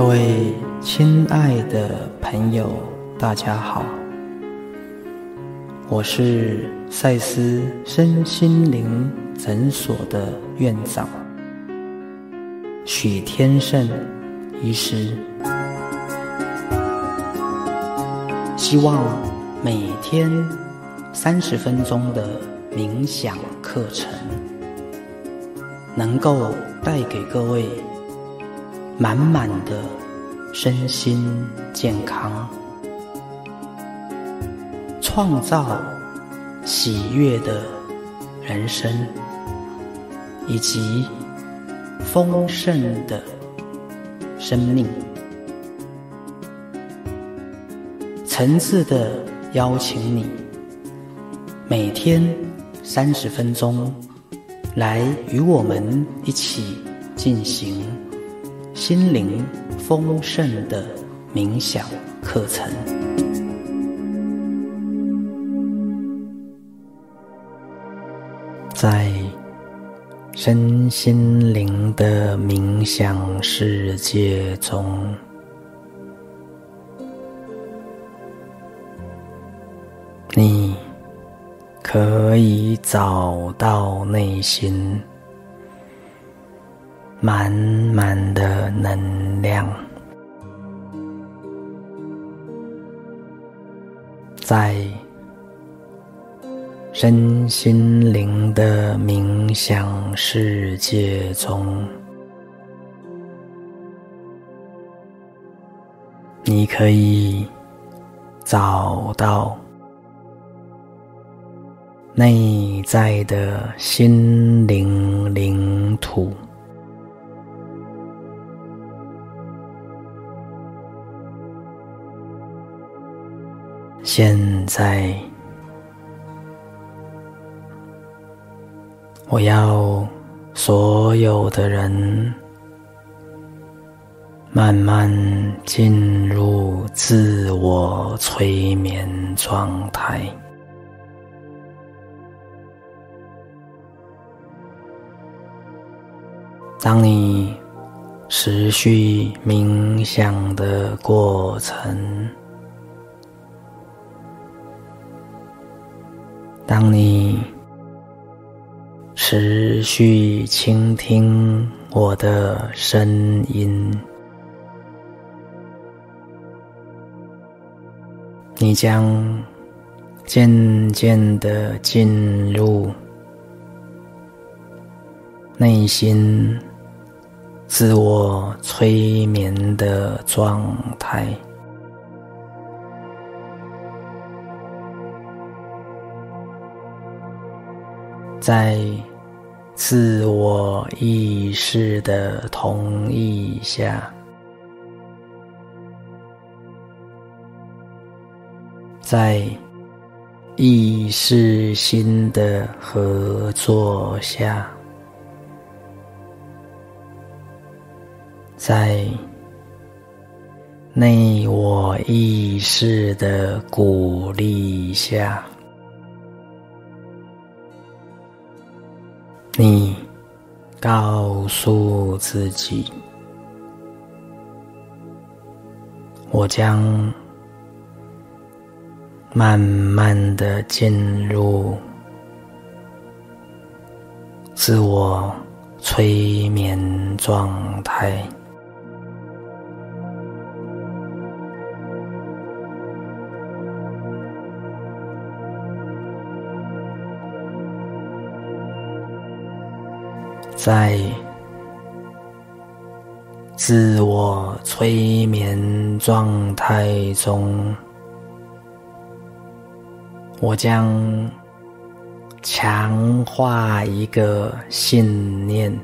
各位亲爱的朋友，大家好，我是赛斯身心灵诊所的院长许天胜医师，希望每天三十分钟的冥想课程，能够带给各位。满满的身心健康，创造喜悦的人生，以及丰盛的生命。诚挚的邀请你，每天三十分钟，来与我们一起进行。心灵丰盛的冥想课程，在身心灵的冥想世界中，你可以找到内心。满满的能量，在身心灵的冥想世界中，你可以找到内在的心灵灵现在，我要所有的人慢慢进入自我催眠状态。当你持续冥想的过程。当你持续倾听我的声音，你将渐渐的进入内心自我催眠的状态。在自我意识的同意下，在意识心的合作下，在内我意识的鼓励下。你告诉自己：“我将慢慢的进入自我催眠状态。”在自我催眠状态中，我将强化一个信念：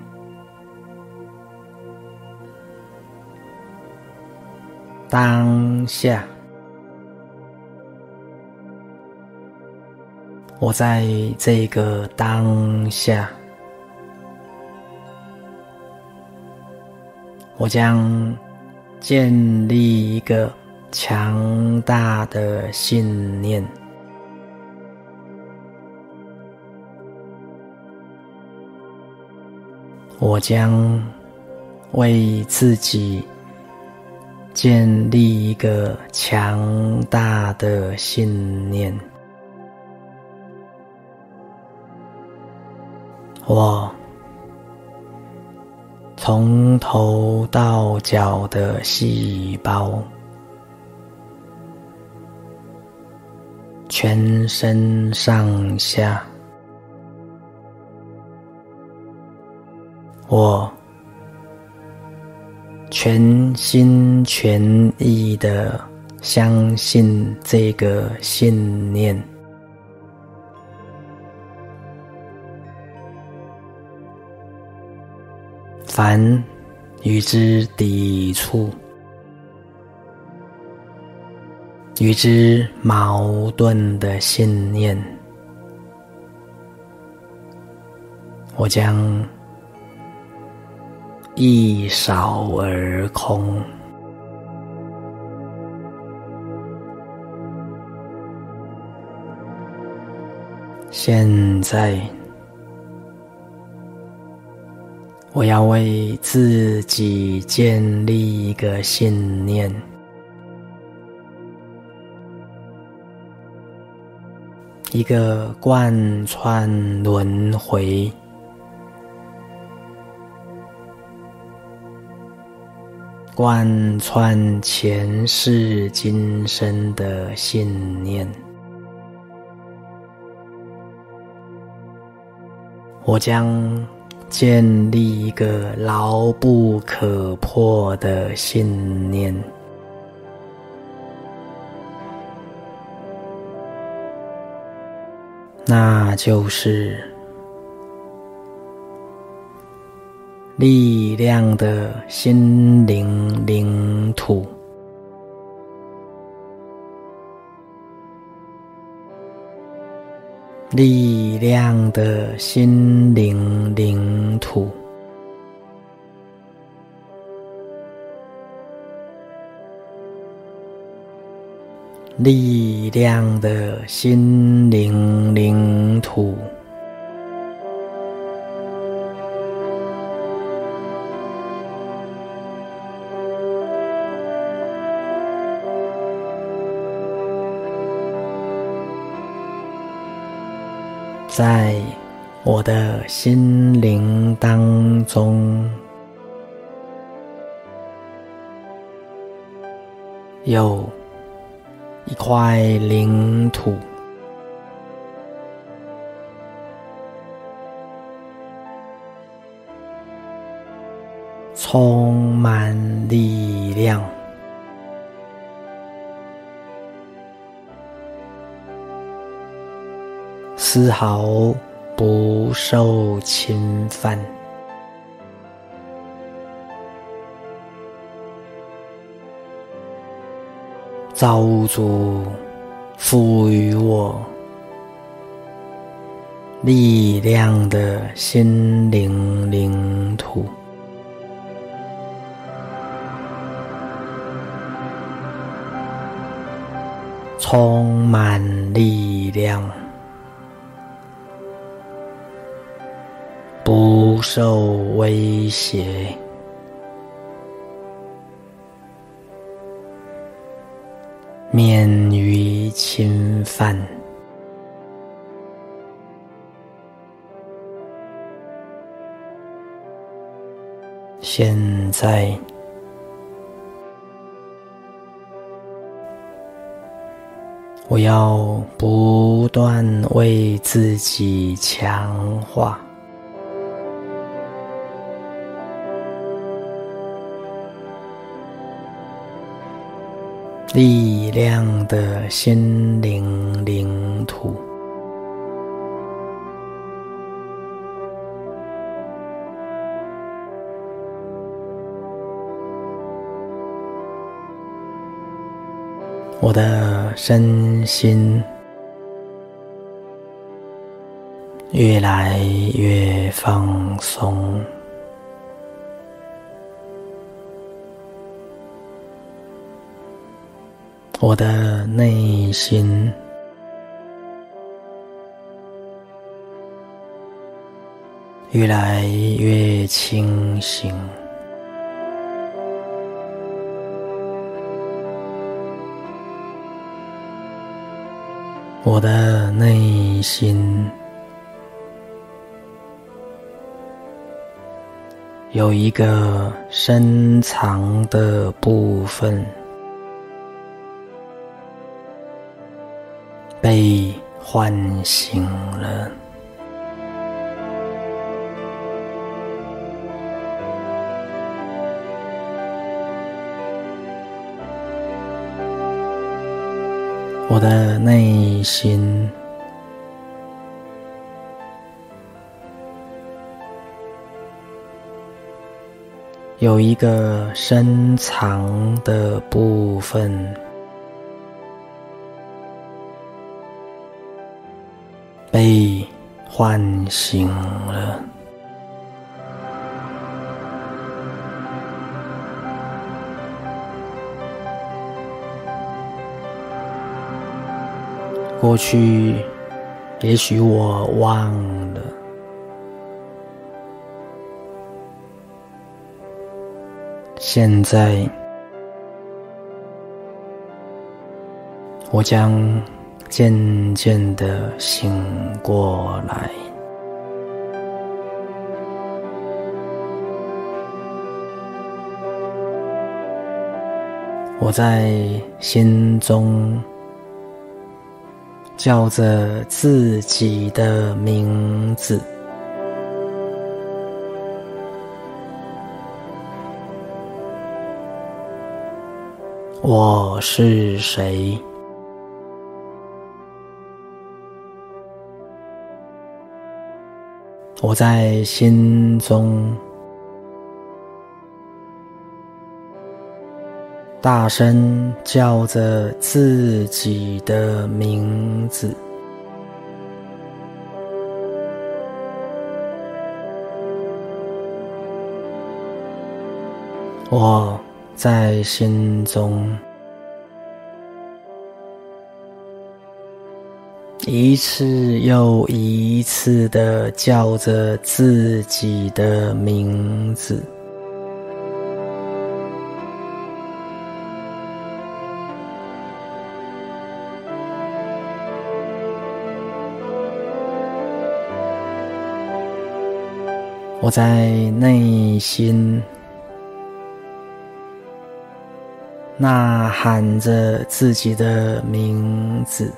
当下，我在这个当下。我将建立一个强大的信念，我将为自己建立一个强大的信念：我从头到脚的细胞。全身上下，我全心全意的相信这个信念，凡与之抵触。与之矛盾的信念，我将一扫而空。现在，我要为自己建立一个信念。一个贯穿轮回、贯穿前世今生的信念，我将建立一个牢不可破的信念。那就是力量的心灵领土，力量的心灵领土。力量的心灵领土，在我的心灵当中有。一块领土，充满力量，丝毫不受侵犯。造物主赋予我力量的心灵领土，充满力量，受威胁。免于侵犯。现在，我要不断为自己强化。力量的心灵领土，我的身心越来越放松。我的内心。越来越清醒。我的内心。有一个深藏的部分。被唤醒了。我的内心有一个深藏的部分被唤醒了。过去，也许我忘了；现在，我将渐渐的醒过来。我在心中。叫着自己的名字，我是谁？我在心中。大声叫着自己的名字，我在心中一次又一次的叫着自己的名字。我在内心呐喊着自己的名字，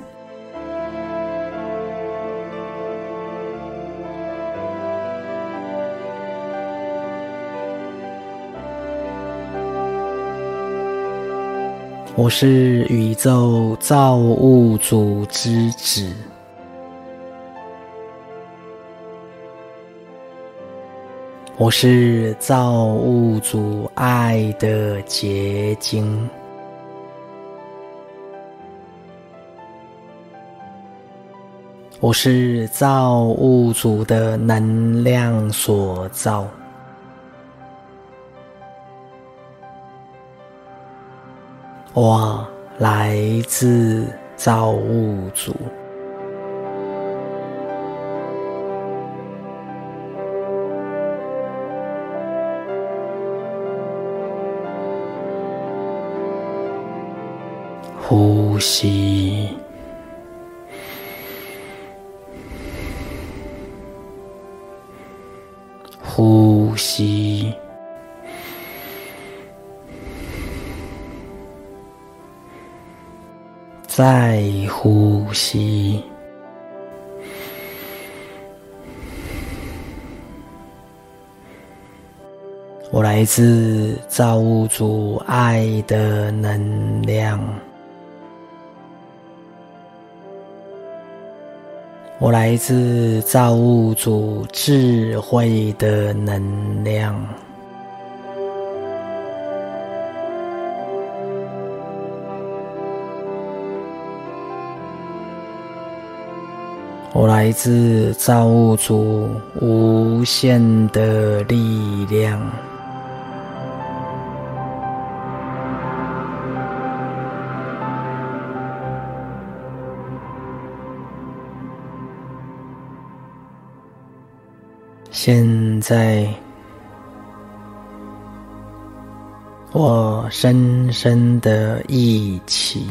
我是宇宙造物主之子。我是造物主爱的结晶，我是造物主的能量所造，我来自造物主。呼吸，呼吸，再呼吸。我来自造物主爱的能量。我来自造物主智慧的能量，我来自造物主无限的力量。现在，我深深的一起，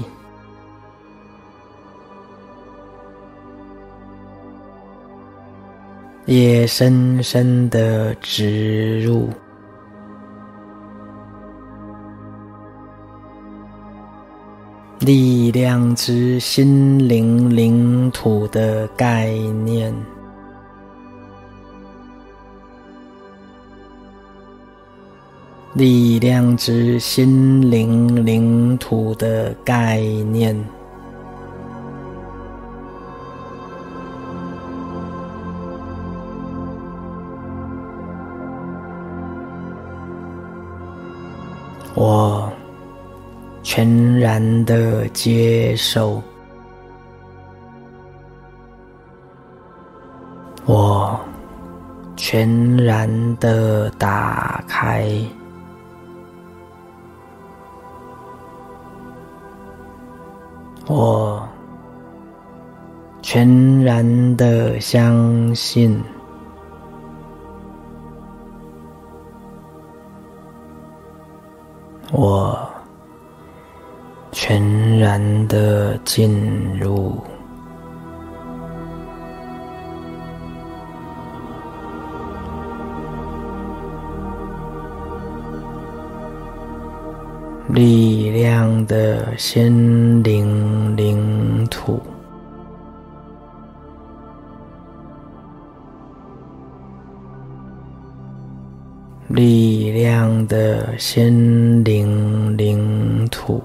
也深深的植入。力量之心灵领土的概念，力量之心灵领土的概念，我。全然的接受，我全然的打开，我全然的相信，我。全然的进入力量的心灵领土，力量的心灵领土。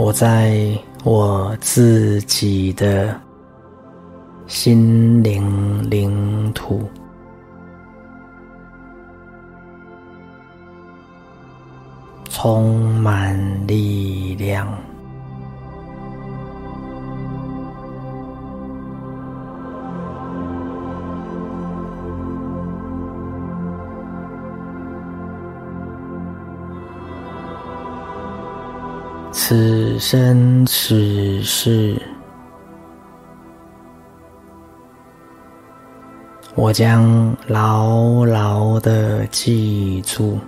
我在我自己的心灵领土，充满力量。此生此世，我将牢牢的记住，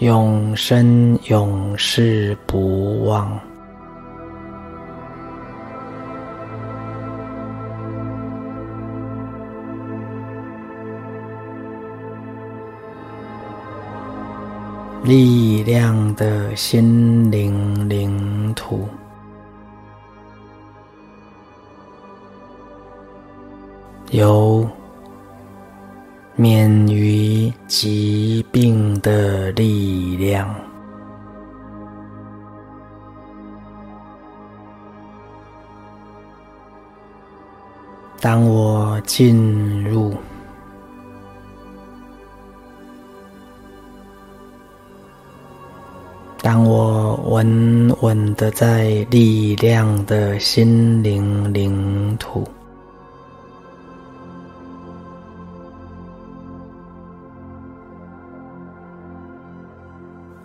永生永世不忘。力量的心灵领土，有免于疾病的力量。当我进入。当我稳稳的在力量的心灵领土，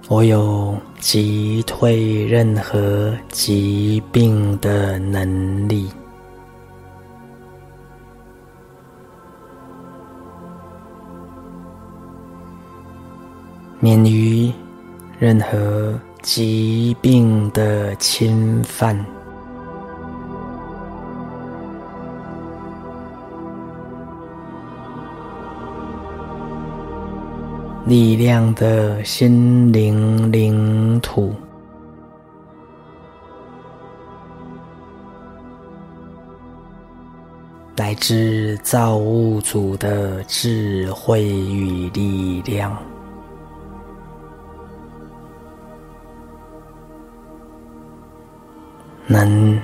我有击退任何疾病的能力，免于。任何疾病的侵犯，力量的心灵领土，来自造物主的智慧与力量。能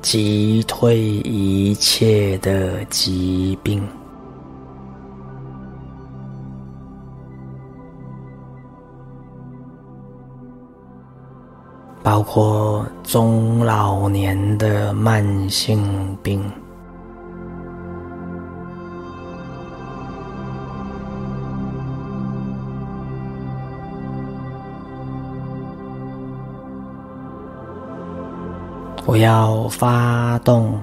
击退一切的疾病，包括中老年的慢性病。我要发动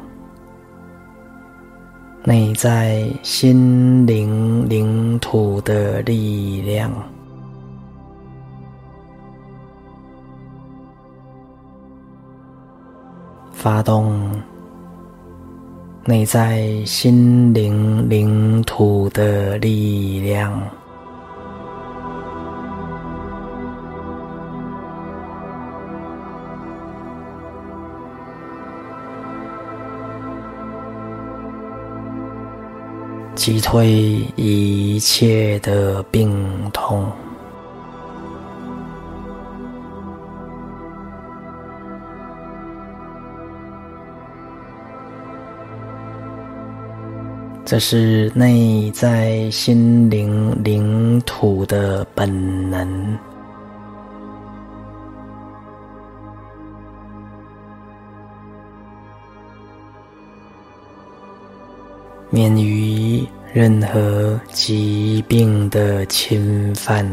内在心灵领土的力量，发动内在心灵领土的力量。击退一切的病痛，这是内在心灵领土的本能，免于。任何疾病的侵犯，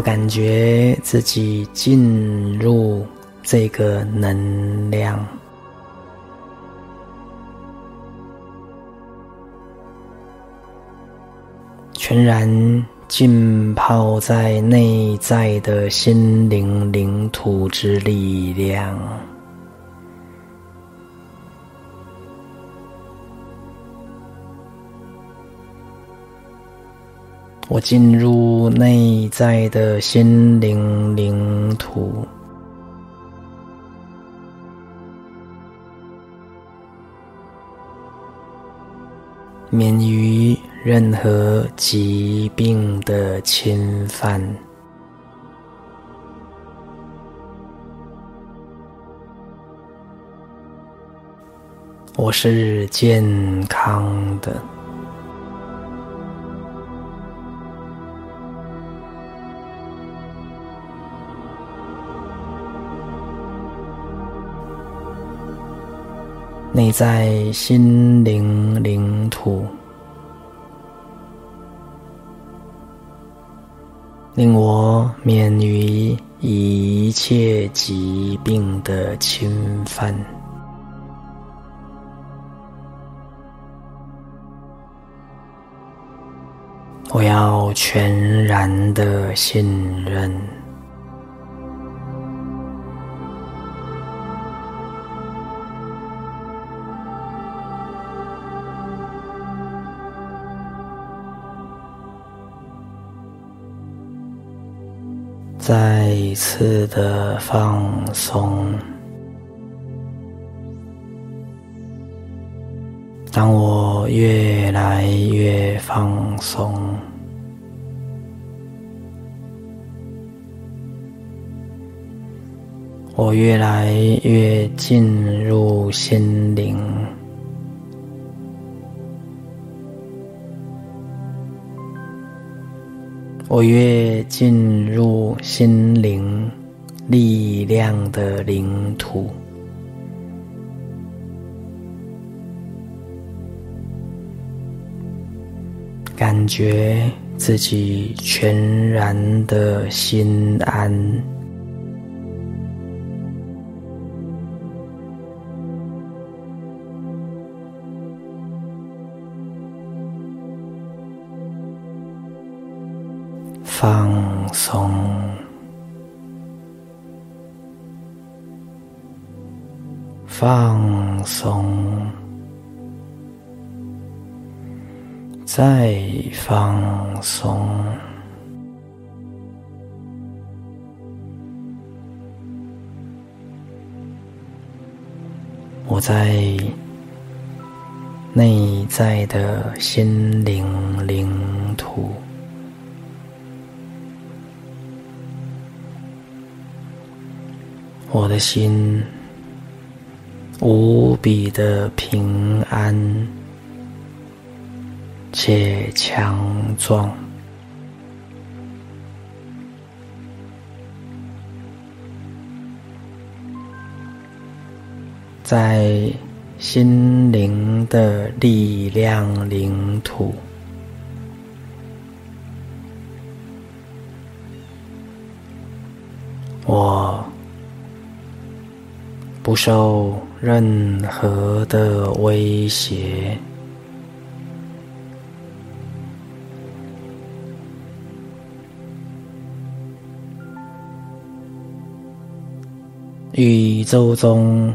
我感觉自己进入这个能量，全然。浸泡在内在的心灵领土之力量，我进入内在的心灵领土，免于。任何疾病的侵犯，我是健康的。内在心灵领土。令我免于一切疾病的侵犯。我要全然的信任。再一次的放松。当我越来越放松，我越来越进入心灵。我越进入心灵力量的领土，感觉自己全然的心安。放松，再放松。我在内在的心灵领土。我的心无比的平安且强壮。在心灵的力量领土我不受任何的威胁。宇宙中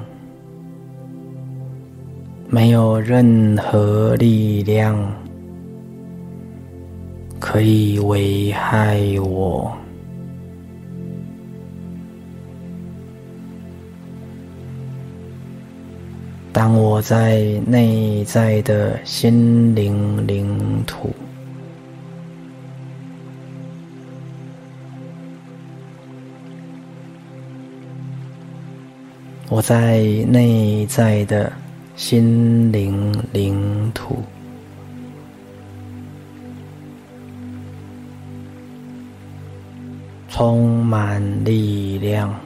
没有任何力量可以危害我。当我在内在的心灵领土。我在内在的心灵领土，充满力量。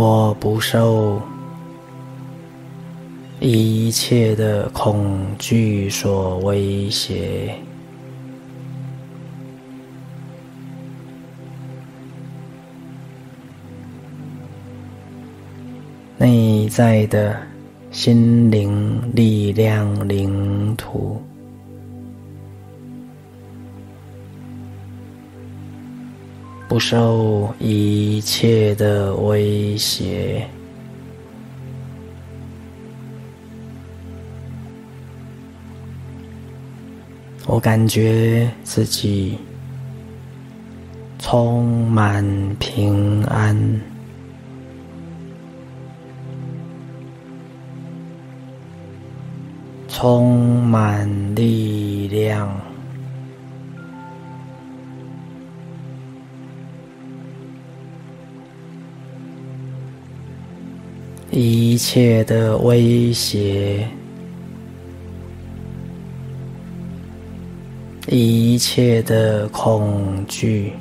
我不受一切的恐惧所威胁。内在的心灵力量领土，不受一切的威胁。我感觉自己充满平安。充满力量，一切的威胁，一切的恐惧，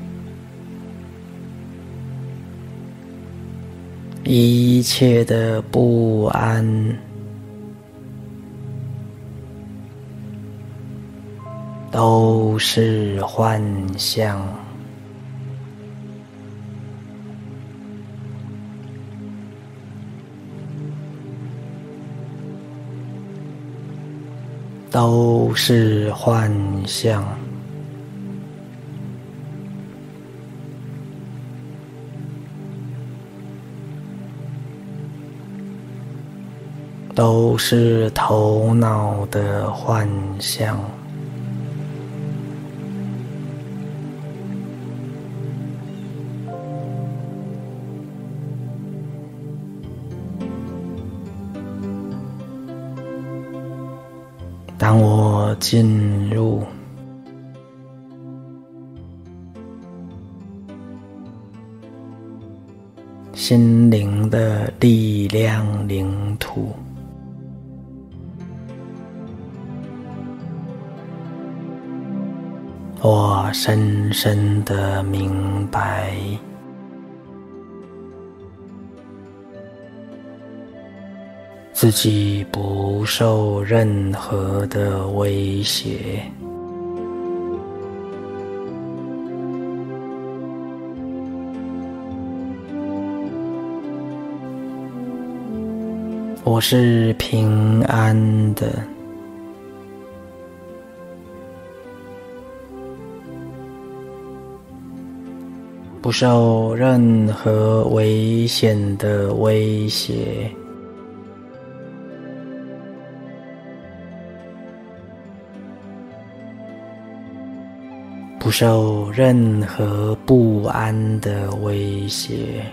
一切的不安。都是幻象，都是幻象，都是头脑的幻象。当我进入心灵的力量领土，我深深的明白。自己不受任何的威胁，我是平安的，不受任何危险的威胁。不受任何不安的威胁，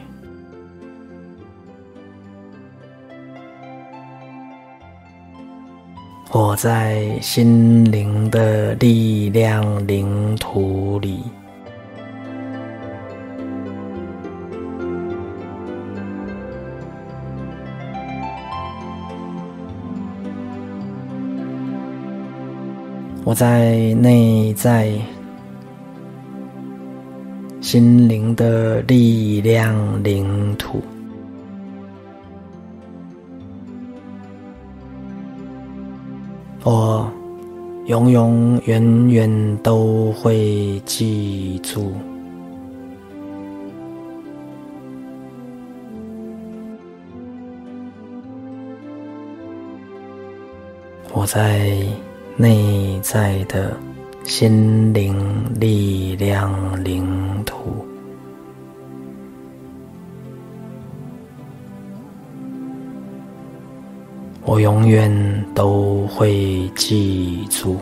我在心灵的力量领土里，我在内在。心灵的力量领土，我永永远远都会记住。我在内在的心灵力量领我永远都会记住。